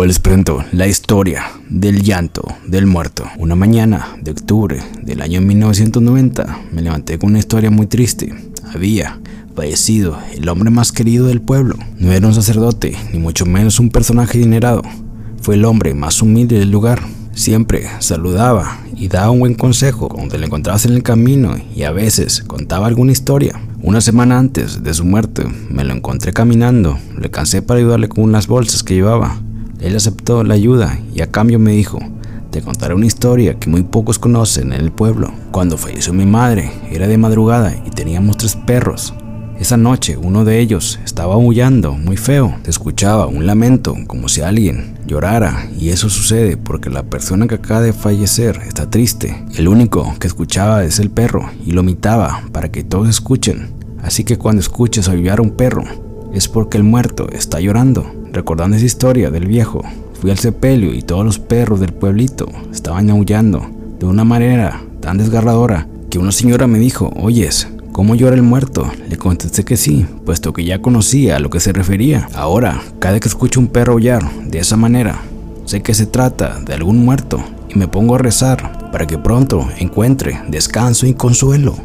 Hoy les presento la historia del llanto del muerto. Una mañana de octubre del año 1990 me levanté con una historia muy triste. Había fallecido el hombre más querido del pueblo. No era un sacerdote, ni mucho menos un personaje adinerado. Fue el hombre más humilde del lugar. Siempre saludaba y daba un buen consejo cuando lo encontrabas en el camino y a veces contaba alguna historia. Una semana antes de su muerte me lo encontré caminando. Le cansé para ayudarle con unas bolsas que llevaba. Él aceptó la ayuda y a cambio me dijo, te contaré una historia que muy pocos conocen en el pueblo. Cuando falleció mi madre, era de madrugada y teníamos tres perros. Esa noche uno de ellos estaba aullando muy feo. Se escuchaba un lamento como si alguien llorara y eso sucede porque la persona que acaba de fallecer está triste. El único que escuchaba es el perro y lo imitaba para que todos escuchen. Así que cuando escuches aullar a un perro es porque el muerto está llorando. Recordando esa historia del viejo, fui al sepelio y todos los perros del pueblito estaban aullando de una manera tan desgarradora que una señora me dijo, oyes, ¿cómo llora el muerto? Le contesté que sí, puesto que ya conocía a lo que se refería. Ahora, cada que escucho un perro aullar de esa manera, sé que se trata de algún muerto y me pongo a rezar para que pronto encuentre descanso y consuelo.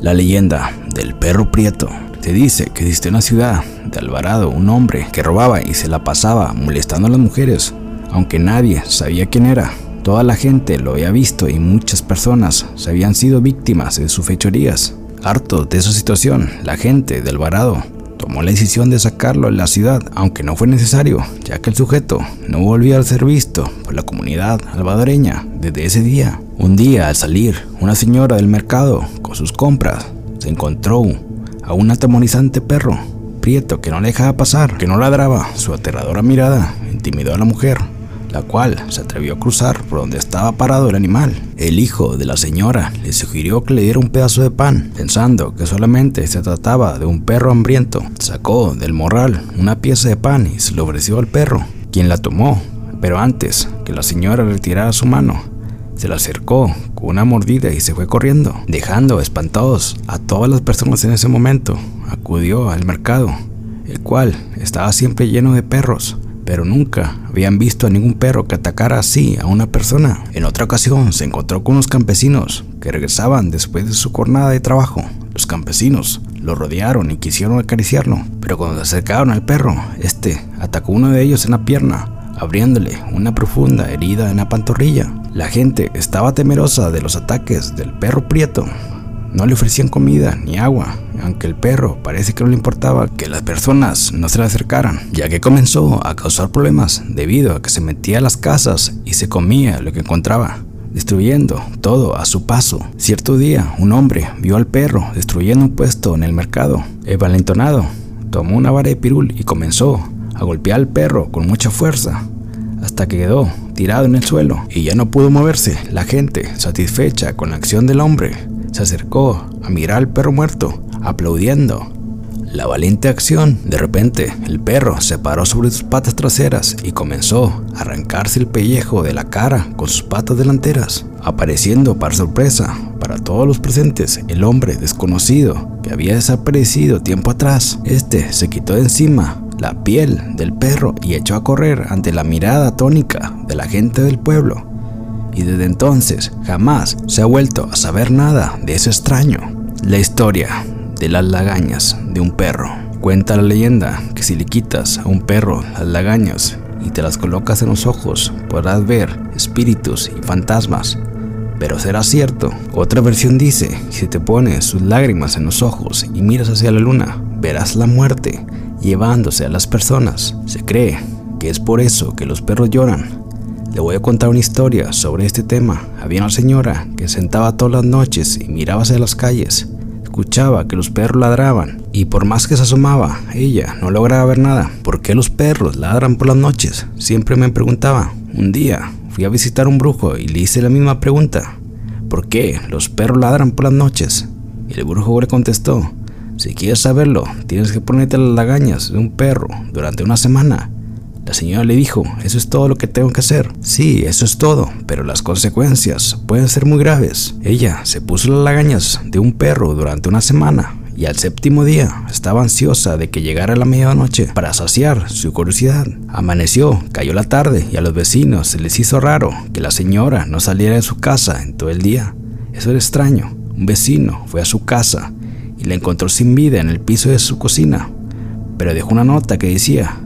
La leyenda del perro prieto. Se dice que existe en la ciudad de Alvarado un hombre que robaba y se la pasaba molestando a las mujeres, aunque nadie sabía quién era. Toda la gente lo había visto y muchas personas se habían sido víctimas de sus fechorías. Harto de esa situación, la gente de Alvarado tomó la decisión de sacarlo de la ciudad, aunque no fue necesario, ya que el sujeto no volvía a ser visto por la comunidad alvadoreña desde ese día. Un día, al salir, una señora del mercado con sus compras se encontró a un atemorizante perro, prieto, que no le dejaba pasar, que no ladraba. Su aterradora mirada intimidó a la mujer, la cual se atrevió a cruzar por donde estaba parado el animal. El hijo de la señora le sugirió que le diera un pedazo de pan, pensando que solamente se trataba de un perro hambriento. Sacó del morral una pieza de pan y se lo ofreció al perro, quien la tomó, pero antes que la señora retirara su mano, se le acercó con una mordida y se fue corriendo, dejando espantados a todas las personas en ese momento. Acudió al mercado, el cual estaba siempre lleno de perros, pero nunca habían visto a ningún perro que atacara así a una persona. En otra ocasión se encontró con unos campesinos que regresaban después de su jornada de trabajo. Los campesinos lo rodearon y quisieron acariciarlo, pero cuando se acercaron al perro, este atacó uno de ellos en la pierna, abriéndole una profunda herida en la pantorrilla. La gente estaba temerosa de los ataques del perro prieto. No le ofrecían comida ni agua, aunque el perro parece que no le importaba que las personas no se le acercaran, ya que comenzó a causar problemas debido a que se metía a las casas y se comía lo que encontraba, destruyendo todo a su paso. Cierto día, un hombre vio al perro destruyendo un puesto en el mercado. El valentonado tomó una vara de pirul y comenzó a golpear al perro con mucha fuerza hasta que quedó tirado en el suelo y ya no pudo moverse. La gente, satisfecha con la acción del hombre, se acercó a mirar al perro muerto, aplaudiendo. La valiente acción, de repente, el perro se paró sobre sus patas traseras y comenzó a arrancarse el pellejo de la cara con sus patas delanteras, apareciendo para sorpresa para todos los presentes el hombre desconocido que había desaparecido tiempo atrás. Este se quitó de encima la piel del perro y echó a correr ante la mirada atónica de la gente del pueblo. Y desde entonces jamás se ha vuelto a saber nada de ese extraño. La historia de las lagañas de un perro. Cuenta la leyenda que si le quitas a un perro las lagañas y te las colocas en los ojos, podrás ver espíritus y fantasmas. Pero será cierto. Otra versión dice, si te pones sus lágrimas en los ojos y miras hacia la luna, verás la muerte llevándose a las personas. Se cree que es por eso que los perros lloran. Le voy a contar una historia sobre este tema. Había una señora que sentaba todas las noches y miraba hacia las calles. Escuchaba que los perros ladraban y por más que se asomaba, ella no lograba ver nada. ¿Por qué los perros ladran por las noches? Siempre me preguntaba. Un día fui a visitar a un brujo y le hice la misma pregunta. ¿Por qué los perros ladran por las noches? Y el brujo le contestó, si quieres saberlo, tienes que ponerte las lagañas de un perro durante una semana. La señora le dijo, eso es todo lo que tengo que hacer. Sí, eso es todo, pero las consecuencias pueden ser muy graves. Ella se puso las lagañas de un perro durante una semana y al séptimo día estaba ansiosa de que llegara la medianoche para saciar su curiosidad. Amaneció, cayó la tarde y a los vecinos se les hizo raro que la señora no saliera de su casa en todo el día. Eso era extraño. Un vecino fue a su casa y la encontró sin vida en el piso de su cocina, pero dejó una nota que decía,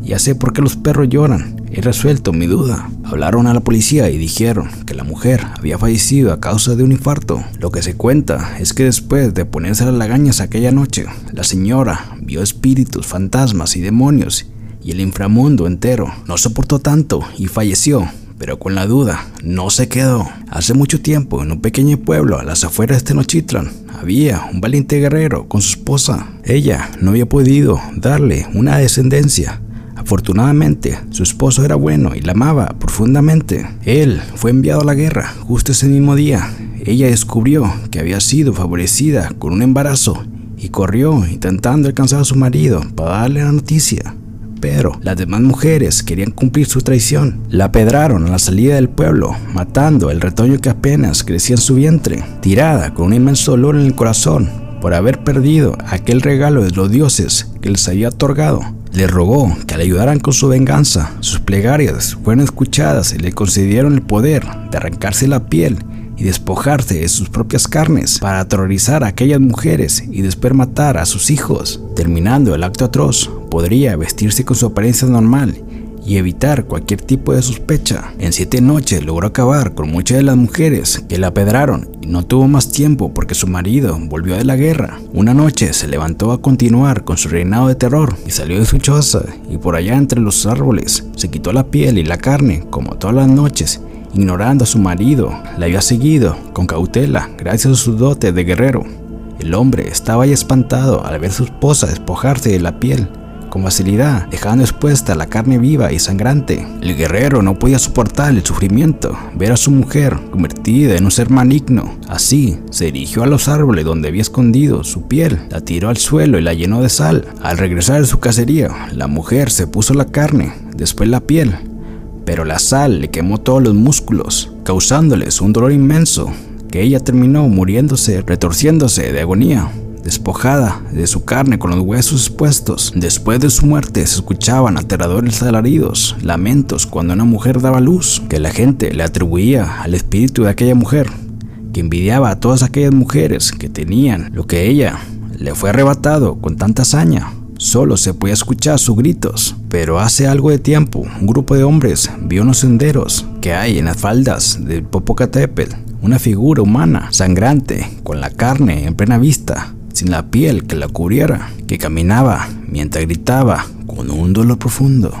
ya sé por qué los perros lloran, He resuelto mi duda. Hablaron a la policía y dijeron que la mujer había fallecido a causa de un infarto. Lo que se cuenta es que después de ponerse las lagañas aquella noche, la señora vio espíritus, fantasmas y demonios y el inframundo entero. No soportó tanto y falleció. Pero con la duda, no se quedó. Hace mucho tiempo, en un pequeño pueblo a las afueras de Tenochtitlan, había un valiente guerrero con su esposa. Ella no había podido darle una descendencia, Afortunadamente, su esposo era bueno y la amaba profundamente. Él fue enviado a la guerra justo ese mismo día. Ella descubrió que había sido favorecida con un embarazo y corrió intentando alcanzar a su marido para darle la noticia. Pero las demás mujeres querían cumplir su traición. La pedraron a la salida del pueblo, matando el retoño que apenas crecía en su vientre, tirada con un inmenso dolor en el corazón por haber perdido aquel regalo de los dioses que les había otorgado. Le rogó que le ayudaran con su venganza. Sus plegarias fueron escuchadas y le concedieron el poder de arrancarse la piel y despojarse de sus propias carnes para aterrorizar a aquellas mujeres y después matar a sus hijos. Terminando el acto atroz, podría vestirse con su apariencia normal y evitar cualquier tipo de sospecha. En siete noches logró acabar con muchas de las mujeres que la apedraron y no tuvo más tiempo porque su marido volvió de la guerra. Una noche se levantó a continuar con su reinado de terror y salió de su choza y por allá entre los árboles se quitó la piel y la carne como todas las noches ignorando a su marido, la había seguido con cautela gracias a su dote de guerrero. El hombre estaba ya espantado al ver a su esposa despojarse de la piel con facilidad, dejando expuesta la carne viva y sangrante. El guerrero no podía soportar el sufrimiento, ver a su mujer convertida en un ser maligno. Así, se dirigió a los árboles donde había escondido su piel, la tiró al suelo y la llenó de sal. Al regresar de su cacería, la mujer se puso la carne, después la piel, pero la sal le quemó todos los músculos, causándoles un dolor inmenso, que ella terminó muriéndose, retorciéndose de agonía despojada de su carne con los huesos expuestos. Después de su muerte se escuchaban aterradores alaridos, lamentos cuando una mujer daba luz, que la gente le atribuía al espíritu de aquella mujer, que envidiaba a todas aquellas mujeres que tenían lo que ella le fue arrebatado con tanta hazaña. Solo se podía escuchar sus gritos, pero hace algo de tiempo un grupo de hombres vio unos senderos que hay en las faldas del Popocatépetl, una figura humana sangrante con la carne en plena vista sin la piel que la cubriera, que caminaba mientras gritaba con un dolor profundo.